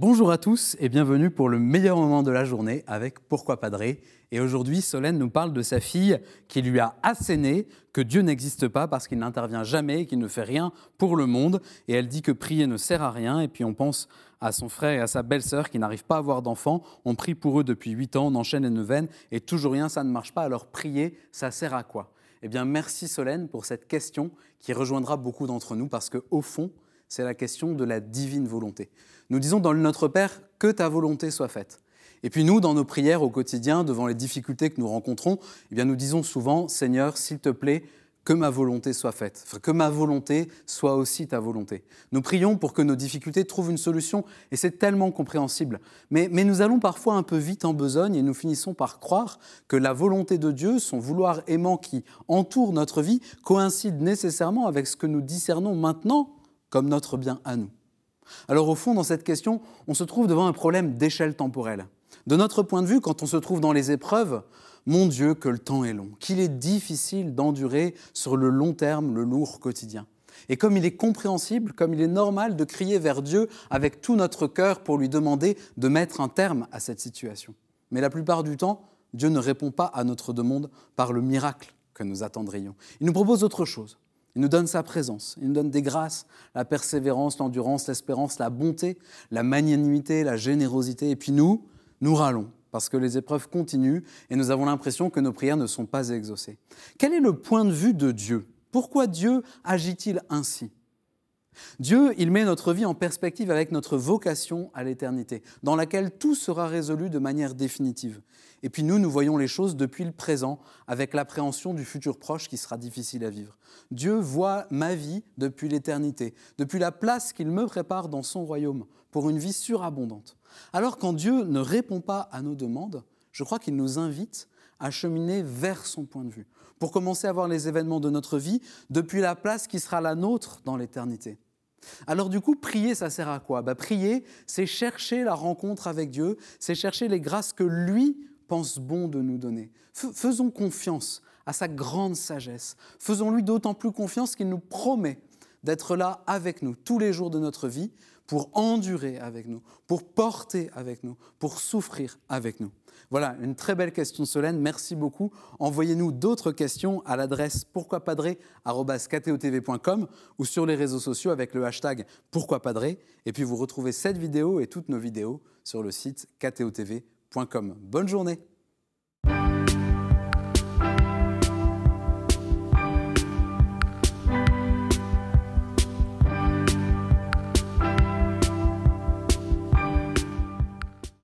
Bonjour à tous et bienvenue pour le meilleur moment de la journée avec Pourquoi Padré. Et aujourd'hui, Solène nous parle de sa fille qui lui a asséné que Dieu n'existe pas parce qu'il n'intervient jamais et qu'il ne fait rien pour le monde. Et elle dit que prier ne sert à rien. Et puis on pense à son frère et à sa belle-sœur qui n'arrivent pas à avoir d'enfants. On prie pour eux depuis huit ans, on enchaîne les neuvaines et toujours rien, ça ne marche pas. Alors prier, ça sert à quoi? Eh bien, merci Solène pour cette question qui rejoindra beaucoup d'entre nous parce qu'au fond, c'est la question de la divine volonté. Nous disons dans le Notre Père que ta volonté soit faite. Et puis nous, dans nos prières au quotidien, devant les difficultés que nous rencontrons, eh bien nous disons souvent, Seigneur, s'il te plaît, que ma volonté soit faite, que ma volonté soit aussi ta volonté. Nous prions pour que nos difficultés trouvent une solution, et c'est tellement compréhensible. Mais, mais, nous allons parfois un peu vite en besogne, et nous finissons par croire que la volonté de Dieu, son vouloir aimant qui entoure notre vie, coïncide nécessairement avec ce que nous discernons maintenant comme notre bien à nous. Alors au fond, dans cette question, on se trouve devant un problème d'échelle temporelle. De notre point de vue, quand on se trouve dans les épreuves, mon Dieu, que le temps est long, qu'il est difficile d'endurer sur le long terme le lourd quotidien. Et comme il est compréhensible, comme il est normal de crier vers Dieu avec tout notre cœur pour lui demander de mettre un terme à cette situation. Mais la plupart du temps, Dieu ne répond pas à notre demande par le miracle que nous attendrions. Il nous propose autre chose. Il nous donne sa présence, il nous donne des grâces, la persévérance, l'endurance, l'espérance, la bonté, la magnanimité, la générosité. Et puis nous, nous râlons parce que les épreuves continuent et nous avons l'impression que nos prières ne sont pas exaucées. Quel est le point de vue de Dieu? Pourquoi Dieu agit-il ainsi? Dieu, il met notre vie en perspective avec notre vocation à l'éternité, dans laquelle tout sera résolu de manière définitive. Et puis nous, nous voyons les choses depuis le présent, avec l'appréhension du futur proche qui sera difficile à vivre. Dieu voit ma vie depuis l'éternité, depuis la place qu'il me prépare dans son royaume, pour une vie surabondante. Alors quand Dieu ne répond pas à nos demandes, je crois qu'il nous invite à cheminer vers son point de vue, pour commencer à voir les événements de notre vie depuis la place qui sera la nôtre dans l'éternité. Alors du coup, prier, ça sert à quoi? Bah, Prier, c'est chercher la rencontre avec Dieu, c'est chercher les grâces que lui pense bon de nous donner. Faisons confiance à sa grande sagesse. Faisons-lui d'autant plus confiance qu'il nous promet d'être là avec nous tous les jours de notre vie pour endurer avec nous, pour porter avec nous, pour souffrir avec nous. Voilà, une très belle question Solène, merci beaucoup. Envoyez-nous d'autres questions à l'adresse pourquoipadré.com ou sur les réseaux sociaux avec le hashtag pourquoipadré. Et puis vous retrouvez cette vidéo et toutes nos vidéos sur le site ktotv.com. Bonne journée